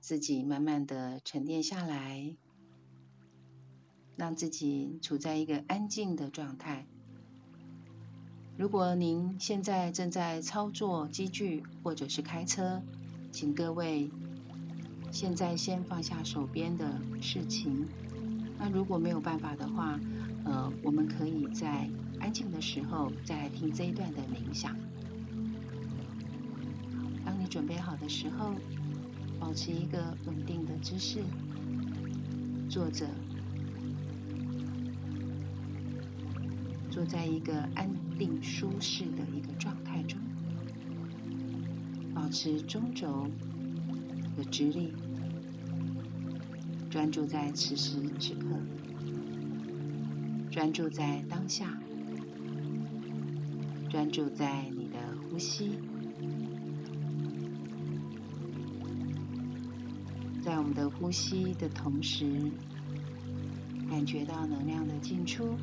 自己慢慢的沉淀下来，让自己处在一个安静的状态。如果您现在正在操作机具或者是开车，请各位现在先放下手边的事情。那如果没有办法的话，呃，我们可以在安静的时候再来听这一段的冥想。当你准备好的时候，保持一个稳定的姿势，坐着，坐在一个安定舒适的一个状态中，保持中轴的直立，专注在此时此刻，专注在当下，专注在你的呼吸。我们的呼吸的同时，感觉到能量的进出，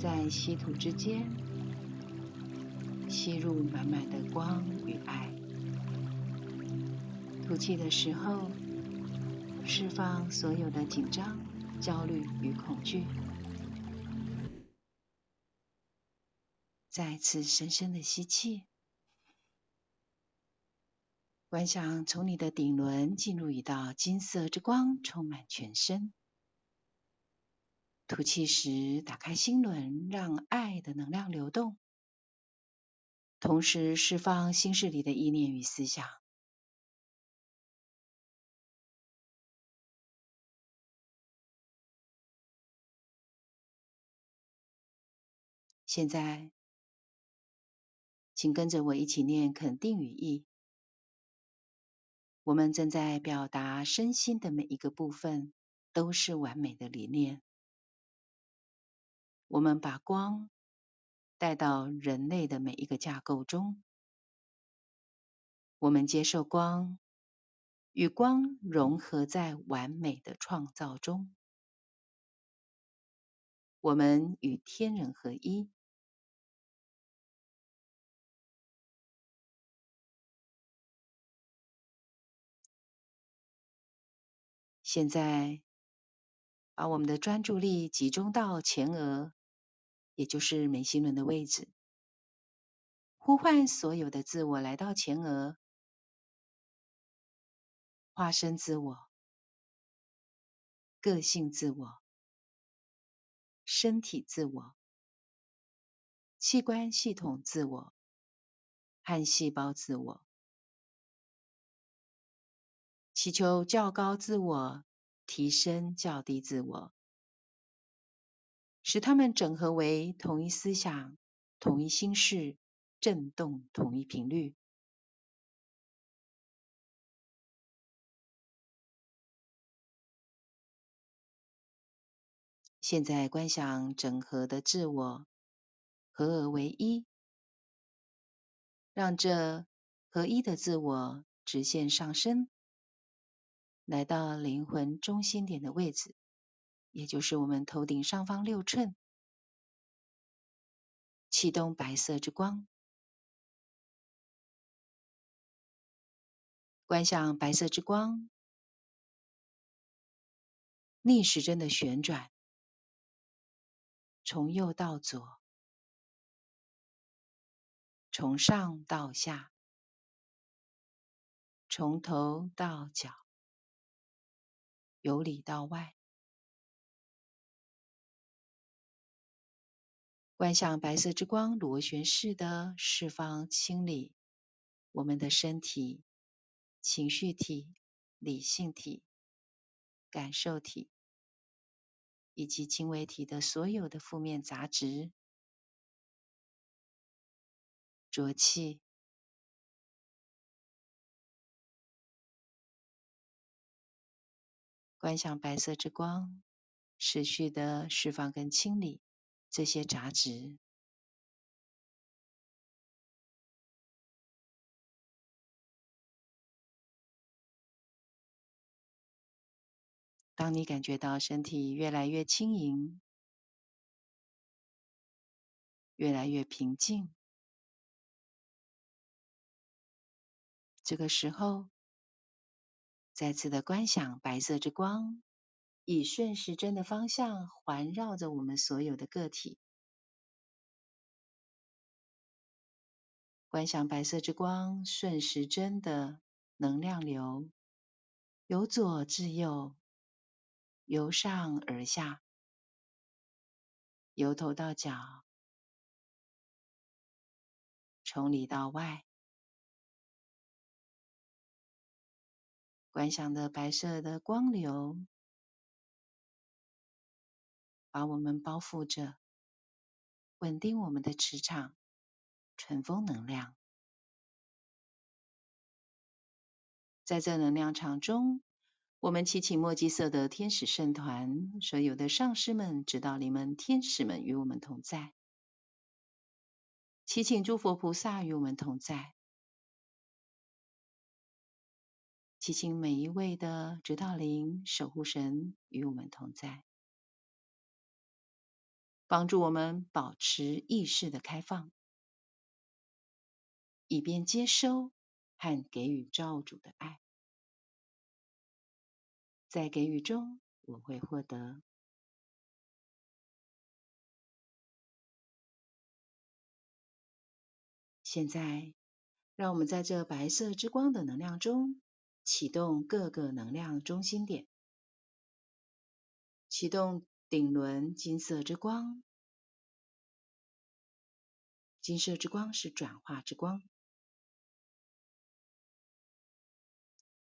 在吸吐之间，吸入满满的光与爱；吐气的时候，释放所有的紧张、焦虑与恐惧。再次深深的吸气。观想从你的顶轮进入一道金色之光，充满全身。吐气时，打开心轮，让爱的能量流动，同时释放心事里的意念与思想。现在，请跟着我一起念肯定语意。我们正在表达身心的每一个部分都是完美的理念。我们把光带到人类的每一个架构中。我们接受光，与光融合在完美的创造中。我们与天人合一。现在，把我们的专注力集中到前额，也就是眉心轮的位置。呼唤所有的自我来到前额，化身自我、个性自我、身体自我、器官系统自我和细胞自我。祈求较高自我提升较低自我，使它们整合为同一思想、同一心事、振动同一频率。现在观想整合的自我合而为一，让这合一的自我直线上升。来到灵魂中心点的位置，也就是我们头顶上方六寸，启动白色之光，观想白色之光逆时针的旋转，从右到左，从上到下，从头到脚。由里到外，观想白色之光螺旋式的释放、清理我们的身体、情绪体、理性体、感受体以及精微体的所有的负面杂质，浊气。观想白色之光，持续的释放跟清理这些杂质。当你感觉到身体越来越轻盈，越来越平静，这个时候，再次的观想白色之光，以顺时针的方向环绕着我们所有的个体。观想白色之光顺时针的能量流，由左至右，由上而下，由头到脚，从里到外。观想的白色的光流，把我们包覆着，稳定我们的磁场，顺风能量。在这能量场中，我们祈请墨基色的天使圣团，所有的上师们、指导灵们、天使们与我们同在。祈请诸佛菩萨与我们同在。祈请每一位的指导灵、守护神与我们同在，帮助我们保持意识的开放，以便接收和给予造物主的爱。在给予中，我会获得。现在，让我们在这白色之光的能量中。启动各个能量中心点，启动顶轮金色之光，金色之光是转化之光。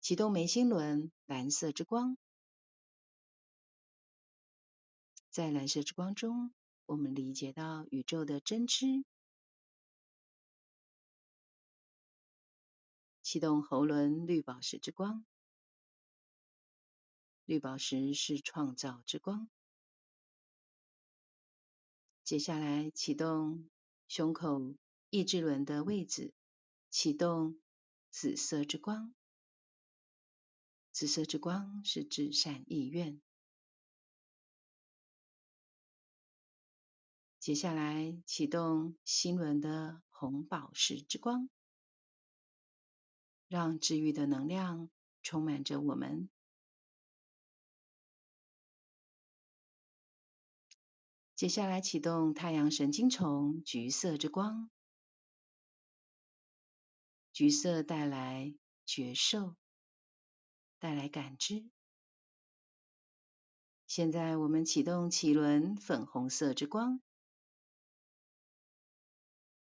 启动眉心轮蓝色之光，在蓝色之光中，我们理解到宇宙的真知。启动喉轮绿宝石之光，绿宝石是创造之光。接下来启动胸口意志轮的位置，启动紫色之光。紫色之光是至善意愿。接下来启动心轮的红宝石之光。让治愈的能量充满着我们。接下来启动太阳神经丛橘色之光，橘色带来觉受，带来感知。现在我们启动脐轮粉红色之光，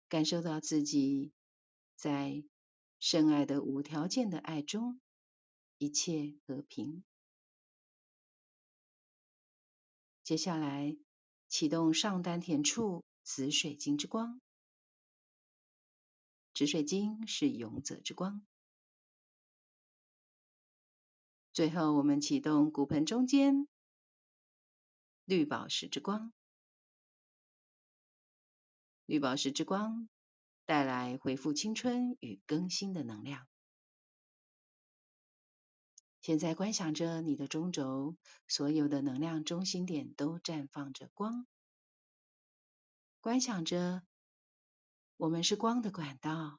感受到自己在。深爱的无条件的爱中，一切和平。接下来启动上丹田处紫水晶之光，紫水晶是勇者之光。最后，我们启动骨盆中间绿宝石之光，绿宝石之光。带来恢复青春与更新的能量。现在观想着你的中轴，所有的能量中心点都绽放着光。观想着，我们是光的管道，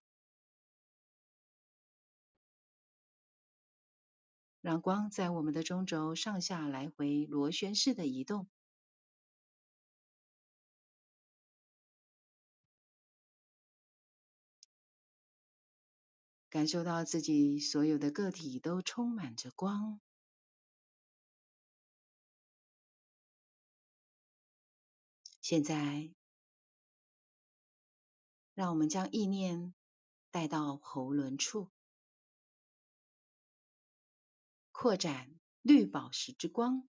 让光在我们的中轴上下来回螺旋式的移动。感受到自己所有的个体都充满着光。现在，让我们将意念带到喉轮处，扩展绿宝石之光，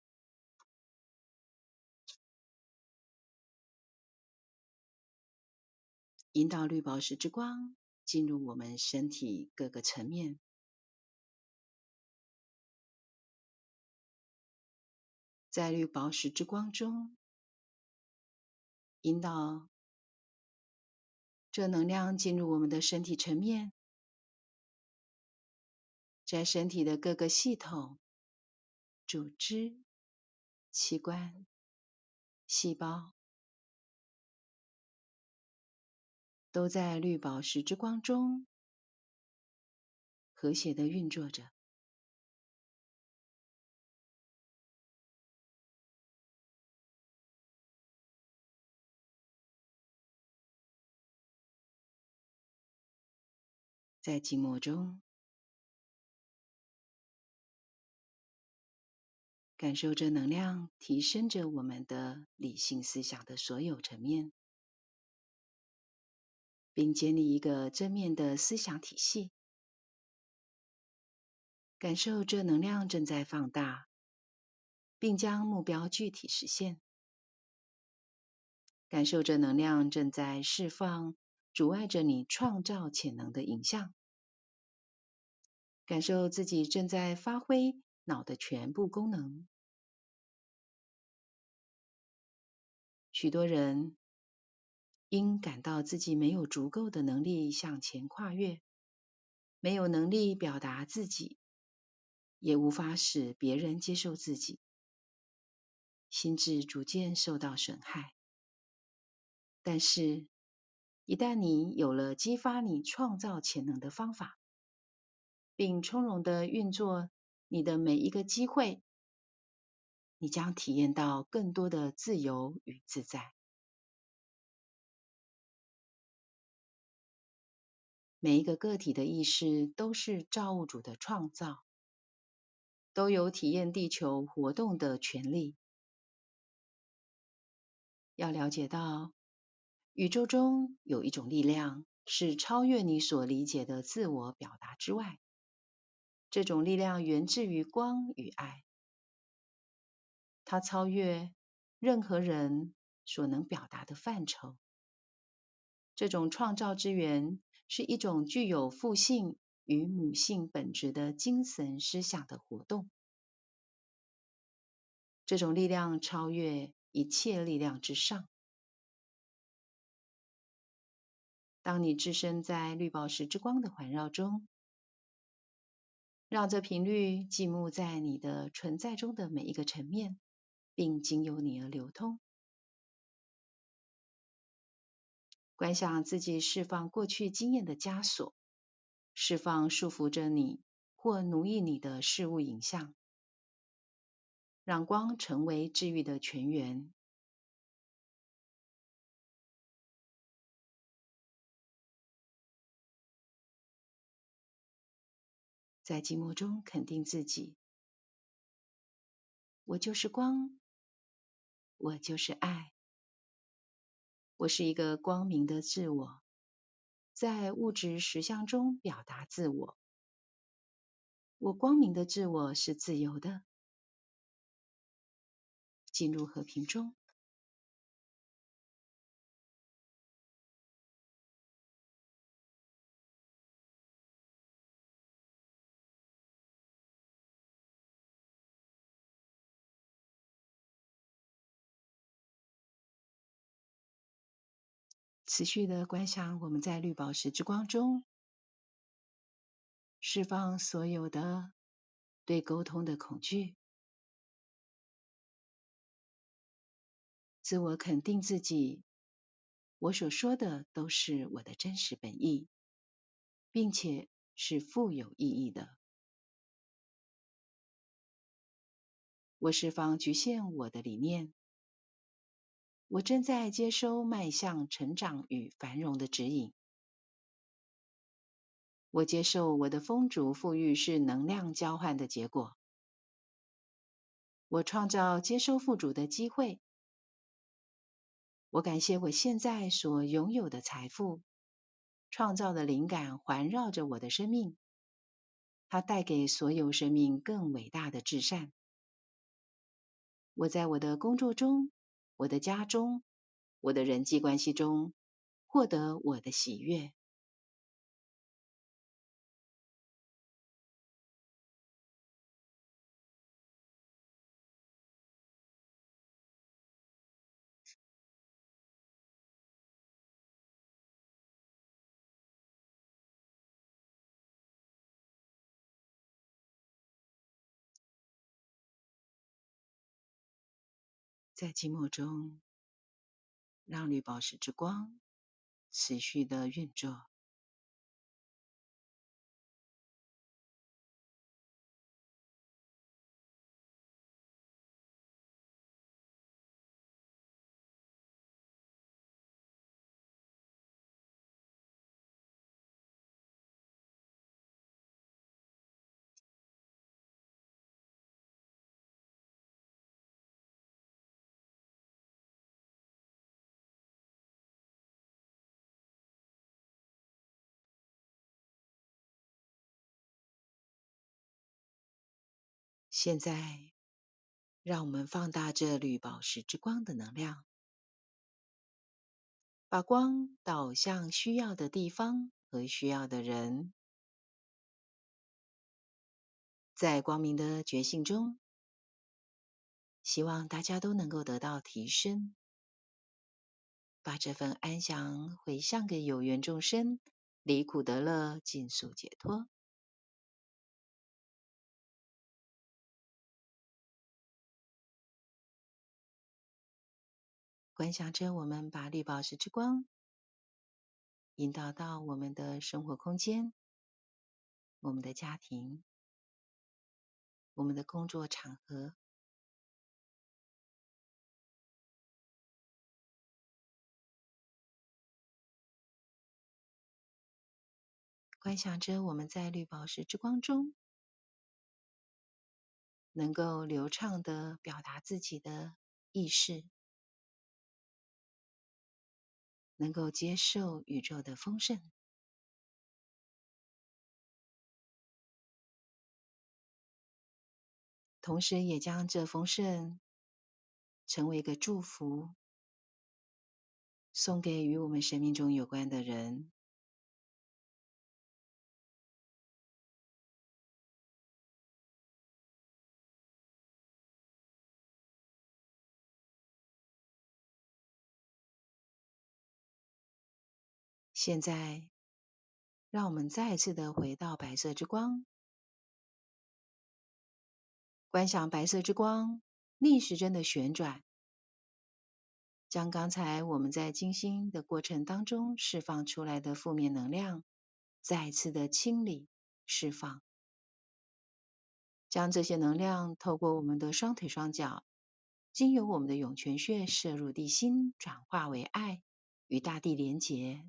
引导绿宝石之光。进入我们身体各个层面，在绿宝石之光中，引导这能量进入我们的身体层面，在身体的各个系统、组织、器官、细胞。都在绿宝石之光中和谐的运作着。在静默中，感受着能量提升着我们的理性思想的所有层面，并建立一个正面的思想体系。感受这能量正在放大，并将目标具体实现。感受这能量正在释放。阻碍着你创造潜能的影像，感受自己正在发挥脑的全部功能。许多人因感到自己没有足够的能力向前跨越，没有能力表达自己，也无法使别人接受自己，心智逐渐受到损害。但是，一旦你有了激发你创造潜能的方法，并从容地运作你的每一个机会，你将体验到更多的自由与自在。每一个个体的意识都是造物主的创造，都有体验地球活动的权利。要了解到，宇宙中有一种力量，是超越你所理解的自我表达之外。这种力量源自于光与爱，它超越任何人所能表达的范畴。这种创造之源是一种具有父性与母性本质的精神思想的活动。这种力量超越一切力量之上。当你置身在绿宝石之光的环绕中，让这频率静默在你的存在中的每一个层面，并经由你而流通。观想自己释放过去经验的枷锁，释放束缚着你或奴役你的事物影像，让光成为治愈的泉源。在寂寞中肯定自己，我就是光，我就是爱，我是一个光明的自我，在物质实相中表达自我。我光明的自我是自由的，进入和平中。持续的观想，我们在绿宝石之光中释放所有的对沟通的恐惧，自我肯定自己。我所说的都是我的真实本意，并且是富有意义的。我释放局限我的理念。我正在接收迈向成长与繁荣的指引。我接受我的丰足富裕是能量交换的结果。我创造接收富足的机会。我感谢我现在所拥有的财富。创造的灵感环绕着我的生命，它带给所有生命更伟大的至善。我在我的工作中。我的家中，我的人际关系中，获得我的喜悦。在寂寞中，让绿宝石之光持续的运作。现在，让我们放大这绿宝石之光的能量，把光导向需要的地方和需要的人。在光明的觉醒中，希望大家都能够得到提升，把这份安详回向给有缘众生，离苦得乐，尽速解脱。观想着我们把绿宝石之光引导到我们的生活空间、我们的家庭、我们的工作场合。观想着我们在绿宝石之光中，能够流畅地表达自己的意识。能够接受宇宙的丰盛，同时也将这丰盛成为一个祝福，送给与我们生命中有关的人。现在，让我们再次的回到白色之光，观想白色之光逆时针的旋转，将刚才我们在静心的过程当中释放出来的负面能量，再次的清理释放，将这些能量透过我们的双腿双脚，经由我们的涌泉穴射入地心，转化为爱，与大地连结。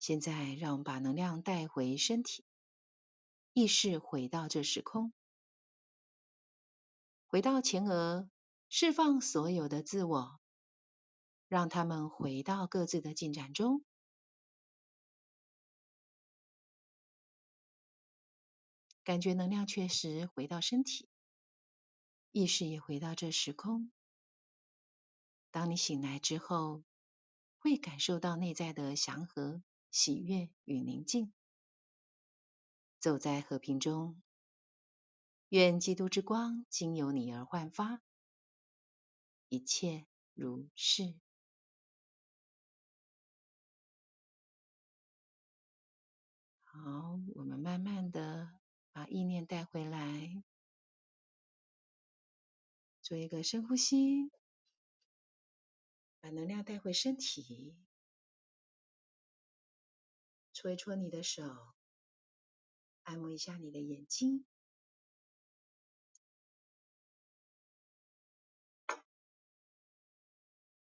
现在，让我们把能量带回身体，意识回到这时空，回到前额，释放所有的自我，让他们回到各自的进展中。感觉能量确实回到身体，意识也回到这时空。当你醒来之后，会感受到内在的祥和。喜悦与宁静，走在和平中。愿基督之光经由你而焕发，一切如是。好，我们慢慢的把意念带回来，做一个深呼吸，把能量带回身体。搓一搓你的手，按摩一下你的眼睛，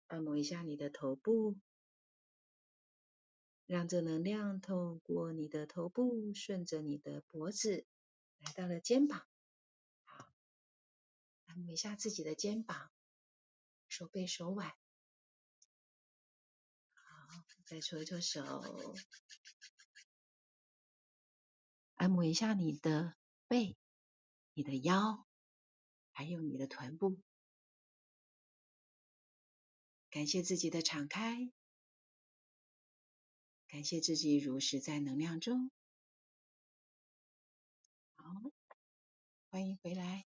按摩一下你的头部，让这能量透过你的头部，顺着你的脖子，来到了肩膀。好，按摩一下自己的肩膀、手背、手腕。好，再搓一搓手。按摩一下你的背、你的腰，还有你的臀部。感谢自己的敞开，感谢自己如实在能量中。好，欢迎回来。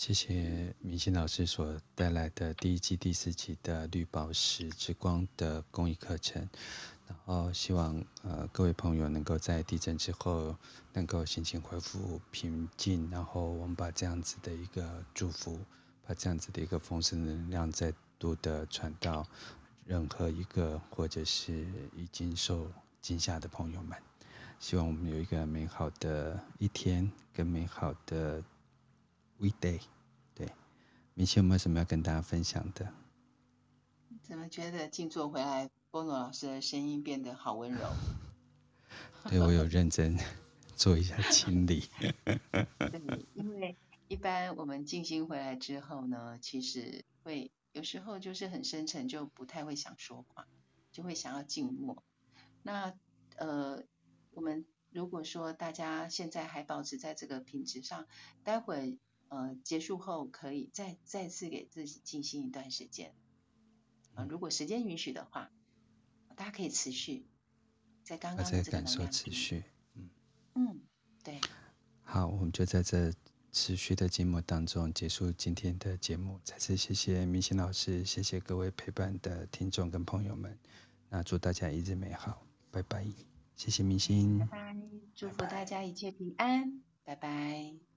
谢谢明心老师所带来的第一季第四集的绿宝石之光的公益课程，然后希望呃各位朋友能够在地震之后能够心情恢复平静，然后我们把这样子的一个祝福，把这样子的一个丰盛能量再度的传到任何一个或者是已经受惊吓的朋友们，希望我们有一个美好的一天跟美好的。weekday，对，明星有没有什么要跟大家分享的？怎么觉得静坐回来，波诺老师的声音变得好温柔？对，我有认真做一下清理。对，因为一般我们静心回来之后呢，其实会有时候就是很深沉，就不太会想说话，就会想要静默。那呃，我们如果说大家现在还保持在这个品质上，待会呃结束后可以再再次给自己静心一段时间。啊、呃，如果时间允许的话，大家可以持续在刚刚的这个感受持续。嗯嗯，对。好，我们就在这持续的静默当中结束今天的节目。再次谢谢明星老师，谢谢各位陪伴的听众跟朋友们。那祝大家一日美好，拜拜。谢谢明星，拜拜，祝福大家一切平安，拜拜。拜拜。